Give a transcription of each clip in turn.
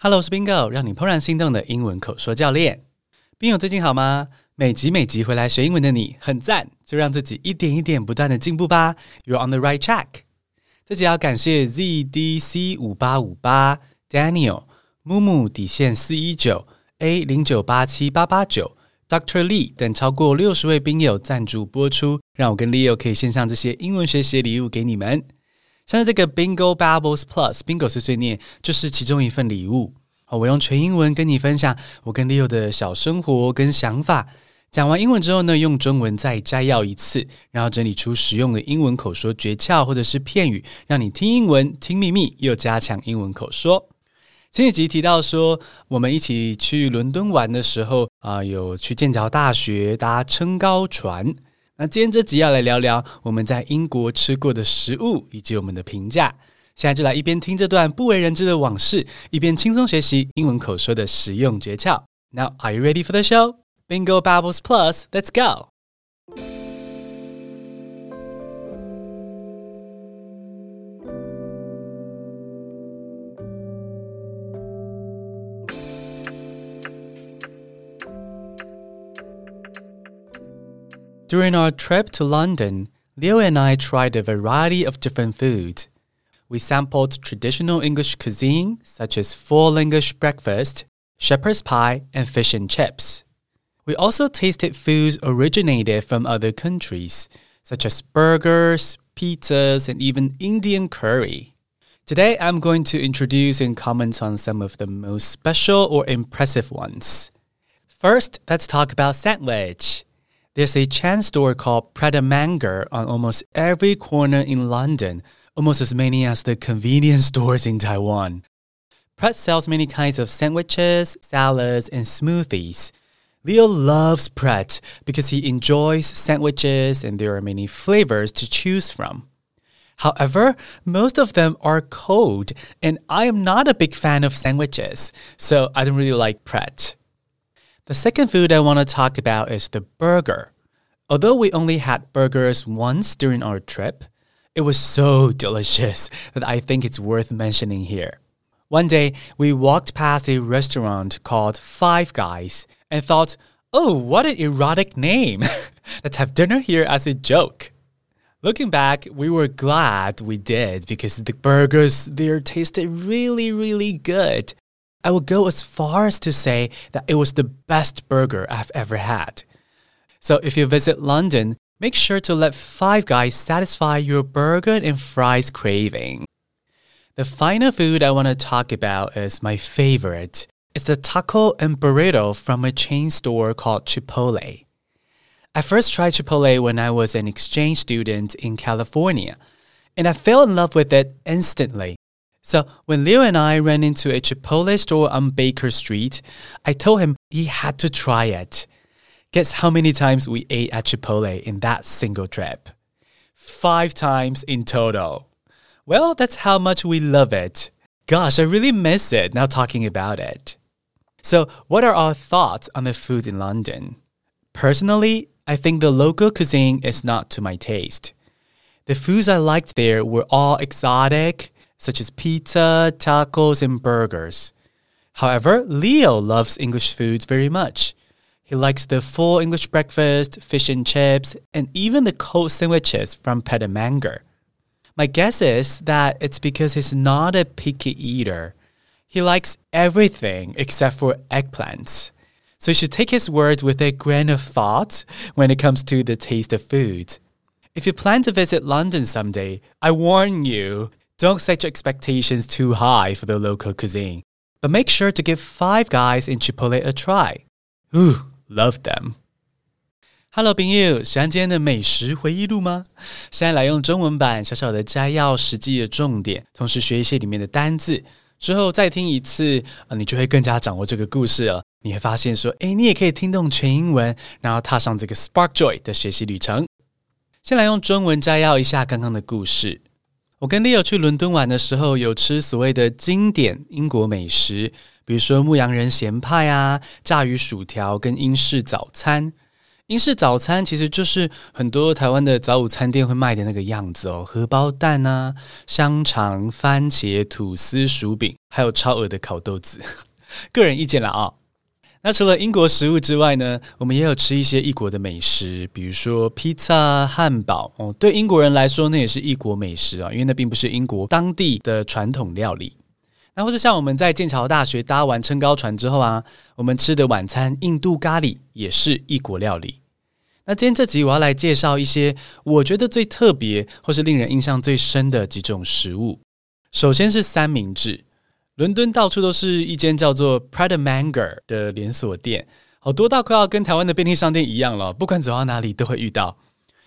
Hello，我是 Bingo，让你怦然心动的英文口说教练。Bingo 最近好吗？每集每集回来学英文的你很赞，就让自己一点一点不断的进步吧。You're on the right track。这集要感谢 ZDC 五八五八、Daniel、木木底线四一九、A 零九八七八八九、Doctor Lee 等超过六十位宾友赞助播出，让我跟 Leo 可以献上这些英文学习礼物给你们。像是这个 Bingo Babbles Plus，Bingo 碎碎念就是其中一份礼物。我用全英文跟你分享我跟 Leo 的小生活跟想法。讲完英文之后呢，用中文再摘要一次，然后整理出实用的英文口说诀窍或者是片语，让你听英文听秘密，又加强英文口说。前几集提到说，我们一起去伦敦玩的时候啊、有去剑桥大学搭撑高船。那今天这集要来聊聊我们在英国吃过的食物以及我们的评价。现在就来一边听这段不为人知的往事，一边轻松学习英文口说的实用诀窍。Now, are you ready for the show? Bingo Babbles Plus, let's go! During our trip to London, Leo and I tried a variety of different foods. We sampled traditional English cuisine, such as full English breakfast, shepherd's pie, and fish and chips. We also tasted foods originated from other countries, such as burgers, pizzas, and even Indian curry. Today, I'm going to introduce and comment on some of the most special or impressive ones. First, let's talk about sandwich. There's a chain store called Pret a Manger on almost every corner in London, almost as many as the convenience stores in Taiwan. Pret sells many kinds of sandwiches, salads, and smoothies. Leo loves Pret because he enjoys sandwiches and there are many flavors to choose from. However, most of them are cold, and I am not a big fan of sandwiches, so I don't really like Pret. The second food I want to talk about is the burger. Although we only had burgers once during our trip, it was so delicious that I think it's worth mentioning here. One day, we walked past a restaurant called Five Guys and thought, oh, what an erotic name. Let's have dinner here as a joke. Looking back, we were glad we did because the burgers there tasted really, really good. I will go as far as to say that it was the best burger I've ever had. So if you visit London, make sure to let Five Guys satisfy your burger and fries craving. The final food I want to talk about is my favorite. It's the taco and burrito from a chain store called Chipotle. I first tried Chipotle when I was an exchange student in California, and I fell in love with it instantly. So when Leo and I ran into a Chipotle store on Baker Street, I told him he had to try it. Guess how many times we ate at Chipotle in that single trip? Five times in total. Well, that's how much we love it. Gosh, I really miss it now talking about it. So, what are our thoughts on the food in London? Personally, I think the local cuisine is not to my taste. The foods I liked there were all exotic, such as pizza, tacos, and burgers. However, Leo loves English foods very much. He likes the full English breakfast, fish and chips, and even the cold sandwiches from Pret a Manger. My guess is that it's because he's not a picky eater. He likes everything except for eggplants. So you should take his words with a grain of thought when it comes to the taste of food. If you plan to visit London someday, I warn you, don't set your expectations too high for the local cuisine, but make sure to give Five Guys in Chipotle a try. Ooh, love them. Hello，朋友，喜欢今天的美食回忆录吗？现在来用中文版小小的摘要实际的重点，同时学一些里面的单字，之后再听一次，呃，你就会更加掌握这个故事了。你会发现说，诶，你也可以听懂全英文，然后踏上这个 Spark Joy 的学习旅程。先来用中文摘要一下刚刚的故事。 我跟 Leo 去伦敦玩的时候，有吃所谓的经典英国美食，比如说牧羊人咸派啊、炸鱼薯条跟英式早餐。英式早餐其实就是很多台湾的早午餐店会卖的那个样子哦，荷包蛋啊、香肠、番茄、吐司、薯饼，还有超额的烤豆子。个人意见啦啊、那除了英国食物之外呢，我们也有吃一些异国的美食，比如说披萨、汉堡哦。对英国人来说，那也是异国美食啊，因为那并不是英国当地的传统料理。那或是像我们在剑桥大学搭完撑高船之后啊，我们吃的晚餐印度咖喱也是异国料理。那今天这集我要来介绍一些我觉得最特别或是令人印象最深的几种食物。首先是三明治，伦敦到处都是一间叫做 Pret a Manger 的连锁店，好多到快要跟台湾的便利商店一样了，不管走到哪里都会遇到。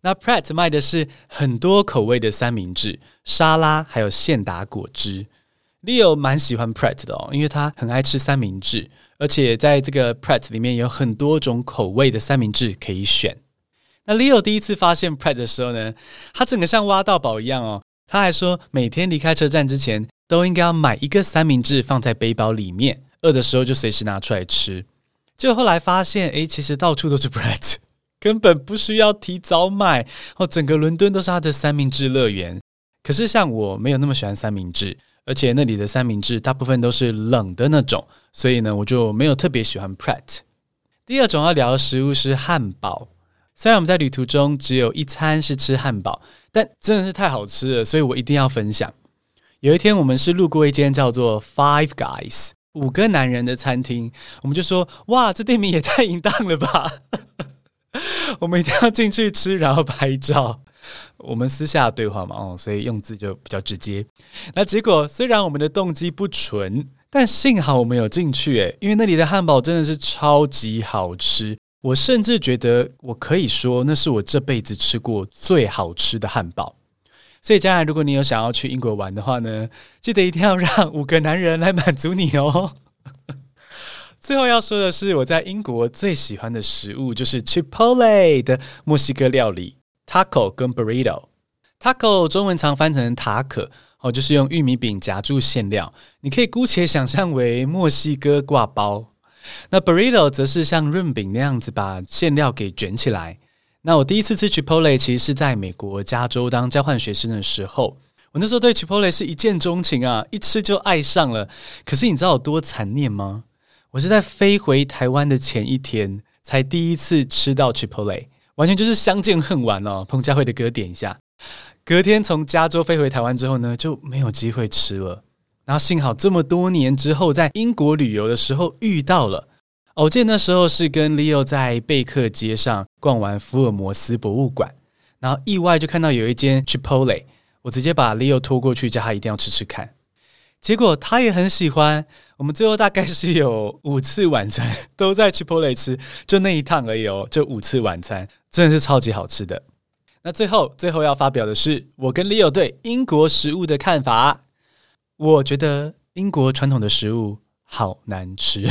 那 Pret 卖的是很多口味的三明治、沙拉，还有现打果汁。Leo 蛮喜欢 Pret 的哦，因为他很爱吃三明治，而且在这个 Pret 里面有很多种口味的三明治可以选。那 Leo 第一次发现 Pret 的时候呢，他整个像挖到宝一样哦。他还说，每天离开车站之前都应该要买一个三明治放在背包里面，饿的时候就随时拿出来吃。就后来发现，诶，其实到处都是 Pret，根本不需要提早买哦。整个伦敦都是他的三明治乐园。可是像我没有那么喜欢三明治，而且那里的三明治大部分都是冷的那种，所以呢，我就没有特别喜欢 Pret。第二种要聊的食物是汉堡。虽然我们在旅途中只有一餐是吃汉堡，但真的是太好吃了，所以我一定要分享。有一天，我们是路过一间叫做 Five Guys 五个男人的餐厅，我们就说：“哇，这店名也太淫荡了吧！” 我们一定要进去吃，然后拍照。我们私下对话嘛，哦，所以用字就比较直接。那结果虽然我们的动机不纯，但幸好我们有进去，诶，因为那里的汉堡真的是超级好吃。我甚至觉得，我可以说那是我这辈子吃过最好吃的汉堡。所以，将来如果你有想要去英国玩的话呢，记得一定要让五个男人来满足你哦。最后要说的是，我在英国最喜欢的食物就是 Chipotle 的墨西哥料理 Taco 跟 Burrito。Taco 中文常翻成塔可，哦，就是用玉米饼夹住馅料，你可以姑且想象为墨西哥挂包。那 burrito 则是像润饼那样子把馅料给卷起来。那我第一次吃 Chipotle 其实是在美国加州当交换学生的时候，我那时候对 Chipotle 是一见钟情啊，一吃就爱上了。可是你知道有多残念吗？我是在飞回台湾的前一天才第一次吃到 Chipotle，完全就是相见恨晚哦。彭佳慧的歌点一下。隔天从加州飞回台湾之后呢，就没有机会吃了。然后幸好这么多年之后，在英国旅游的时候遇到了。我记得那时候是跟 Leo 在贝克街上逛完福尔摩斯博物馆，然后意外就看到有一间 Chipotle，我直接把 Leo 拖过去，叫他一定要吃吃看。结果他也很喜欢。我们最后大概是有五次晚餐都在 Chipotle 吃，就那一趟而已哦，就五次晚餐，真的是超级好吃的。那最后最后要发表的是我跟 Leo 对英国食物的看法。我觉得英国传统的食物好难吃，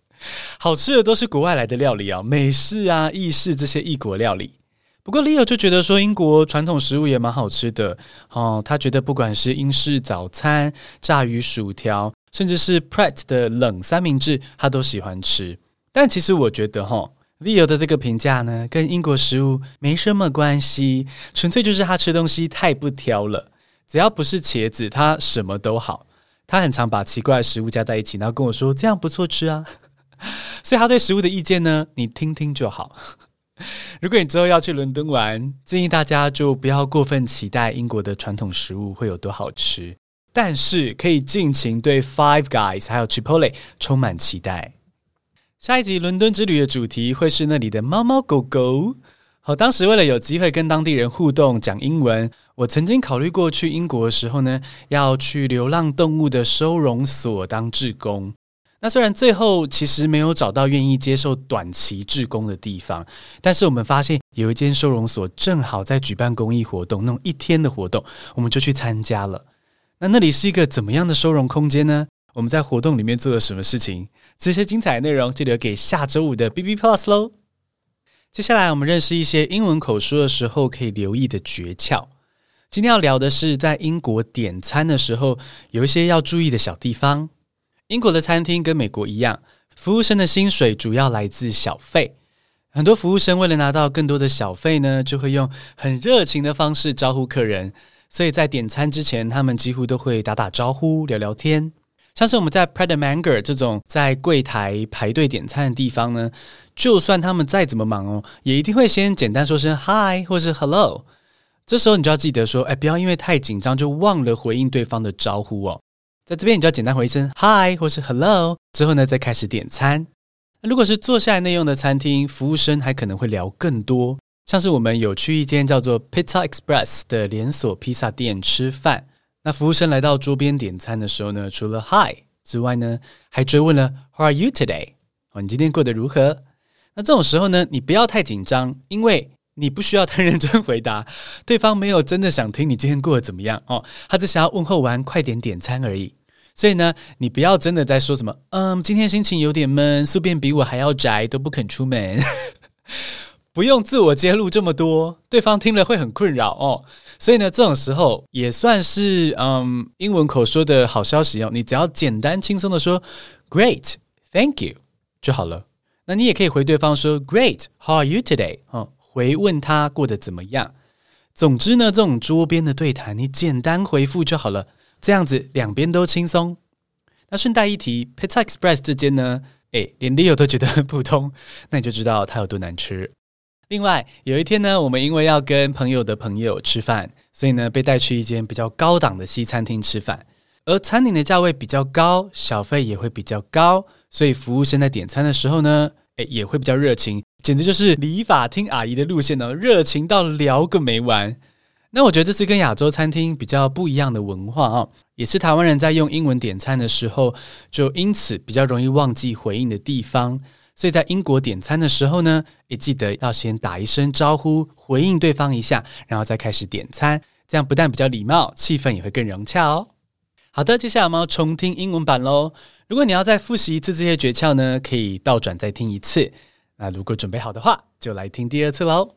好吃的都是国外来的料理啊，美式啊、意式这些异国料理。不过 Leo 就觉得说英国传统食物也蛮好吃的哦，他觉得不管是英式早餐、炸鱼薯条，甚至是 Pret 的冷三明治，他都喜欢吃。但其实我觉得哈，Leo 的这个评价呢，跟英国食物没什么关系，纯粹就是他吃东西太不挑了。只要不是茄子，他什么都好。他很常把奇怪的食物加在一起，然后跟我说这样不错吃啊。所以他对食物的意见呢，你听听就好。如果你之后要去伦敦玩，建议大家就不要过分期待英国的传统食物会有多好吃，但是可以尽情对 Five Guys 还有 Chipotle 充满期待。下一集伦敦之旅的主题会是那里的猫猫狗狗。好，当时为了有机会跟当地人互动讲英文，我曾经考虑过去英国的时候呢，要去流浪动物的收容所当志工。那虽然最后其实没有找到愿意接受短期志工的地方，但是我们发现有一间收容所正好在举办公益活动，那种一天的活动，我们就去参加了。那那里是一个怎么样的收容空间呢？我们在活动里面做了什么事情？这些精彩内容就留给下周五的 B B Plus 喽。接下来，我们认识一些英文口说的时候可以留意的诀窍。今天要聊的是，在英国点餐的时候有一些要注意的小地方。英国的餐厅跟美国一样，服务生的薪水主要来自小费。很多服务生为了拿到更多的小费呢，就会用很热情的方式招呼客人。所以在点餐之前，他们几乎都会打打招呼、聊聊天。像是我们在 p r e d a Manger 这种在柜台排队点餐的地方呢，就算他们再怎么忙哦，也一定会先简单说声 Hi 或是 Hello。这时候你就要记得说，哎，不要因为太紧张就忘了回应对方的招呼哦。在这边你就要简单回一声 Hi 或是 Hello，之后呢再开始点餐。如果是坐下来内用的餐厅，服务生还可能会聊更多。像是我们有去一间叫做 Pizza Express 的连锁披萨店吃饭，那服务生来到桌边点餐的时候呢，除了 Hi 之外呢，还追问了 How are you today？哦，你今天过得如何？那这种时候呢，你不要太紧张，因为你不需要太认真回答，对方没有真的想听你今天过得怎么样哦，他只想要问候完，快点点餐而已。所以呢，你不要真的在说什么，嗯，今天心情有点闷，宿便比我还要宅，都不肯出门。不用自我揭露这么多，对方听了会很困扰哦。所以呢，这种时候也算是嗯英文口说的好消息哦。你只要简单轻松的说 “Great, thank you” 就好了。那你也可以回对方说 “Great, how are you today？” 哦，回问他过得怎么样。总之呢，这种桌边的对谈，你简单回复就好了。这样子两边都轻松。那顺带一提，Pizza Express 这间呢，诶，连 Leo 都觉得很普通，那你就知道它有多难吃。另外有一天呢，我们因为要跟朋友的朋友吃饭，所以呢被带去一间比较高档的西餐厅吃饭。而餐厅的价位比较高，小费也会比较高，所以服务生在点餐的时候呢，诶也会比较热情，简直就是理发厅阿姨的路线呢，热情到聊个没完。那我觉得这是跟亚洲餐厅比较不一样的文化啊，也是台湾人在用英文点餐的时候，就因此比较容易忘记回应的地方。所以在英国点餐的时候呢，也记得要先打一声招呼，回应对方一下，然后再开始点餐。这样不但比较礼貌，气氛也会更融洽哦。好的，接下来我们要重听英文版喽。如果你要再复习一次这些诀窍呢，可以倒转再听一次。那如果准备好的话，就来听第二次喽。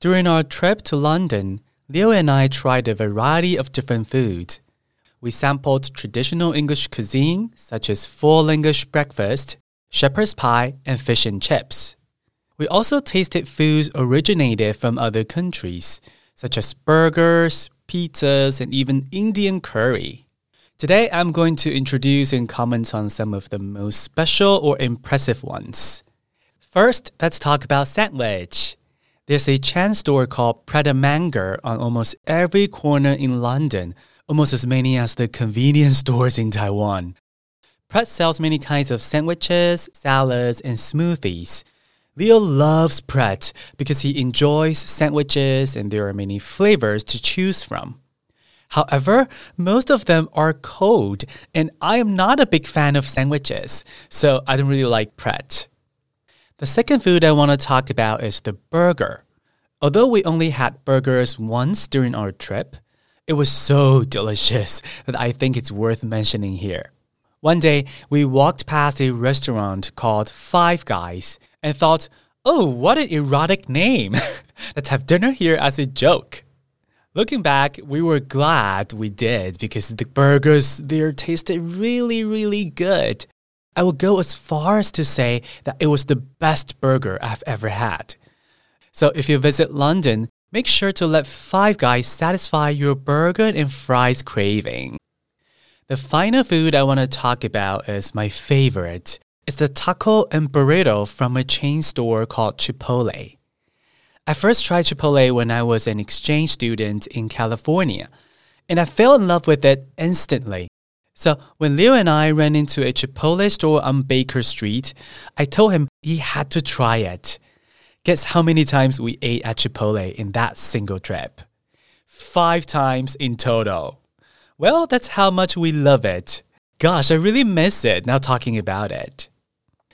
During our trip to London, Leo and I tried a variety of different foods. We sampled traditional English cuisine, such as full English breakfast. Shepherd's pie, and fish and chips. We also tasted foods originated from other countries, such as burgers, pizzas, and even Indian curry. Today, I'm going to introduce and comment on some of the most special or impressive ones. First, let's talk about sandwich. There's a chain store called Pret A Manger on almost every corner in London, almost as many as the convenience stores in Taiwan. Pret sells many kinds of sandwiches, salads, and smoothies. Leo loves Pret because he enjoys sandwiches and there are many flavors to choose from. However, most of them are cold, and I am not a big fan of sandwiches, so I don't really like Pret. The second food I want to talk about is the burger. Although we only had burgers once during our trip, it was so delicious that I think it's worth mentioning here. One day, we walked past a restaurant called Five Guys and thought, oh, what an erotic name. Let's have dinner here as a joke. Looking back, we were glad we did because the burgers there tasted really, really good. I will go as far as to say that it was the best burger I've ever had. So if you visit London, make sure to let Five Guys satisfy your burger and fries craving. The final food I want to talk about is my favorite. It's the taco and burrito from a chain store called Chipotle. I first tried Chipotle when I was an exchange student in California, and I fell in love with it instantly. So when Leo and I ran into a Chipotle store on Baker Street, I told him he had to try it. Guess how many times we ate at Chipotle in that single trip? Five times in total. Well, that's how much we love it. Gosh, I really miss it now talking about it.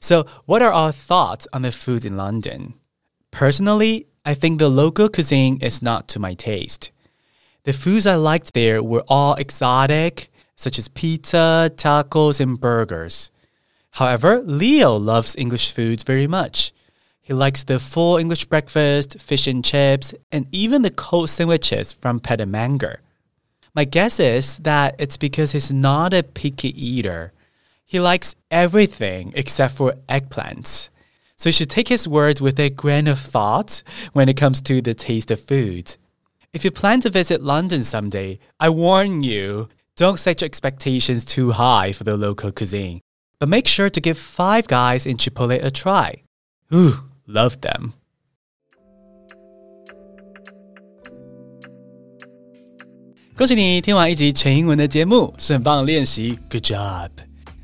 So, what are our thoughts on the food in London? Personally, I think the local cuisine is not to my taste. The foods I liked there were all exotic, such as pizza, tacos, and burgers. However, Leo loves English foods very much. He likes the full English breakfast, fish and chips, and even the cold sandwiches from Pret Manger. My guess is that it's because he's not a picky eater. He likes everything except for eggplants. so you should take his words with a grain of thought when it comes to the taste of food. If you plan to visit London someday, I warn you, don't set your expectations too high for the local cuisine. But make sure to give Five Guys in Chipotle a try. Ooh, love them. 恭喜你听完一集全英文的节目，是很棒的练习，Good job！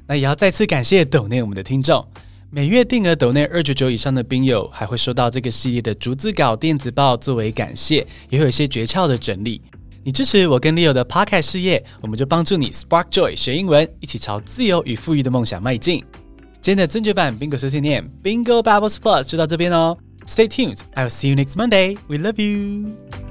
那也要再次感谢抖内我们的听众。每月定额抖内二九九以上的宾友，还会收到这个系列的逐字稿电子报作为感谢，也会有一些诀窍的整理。你支持我跟 Leo 的 Pakai 事业，我们就帮助你 Spark Joy 学英文，一起朝自由与富裕的梦想迈进。今天的真绝版 Bingo 碎碎念 Bingo Bubbles Plus 就到这边哦。Stay tuned, I'll see you next Monday. We love you.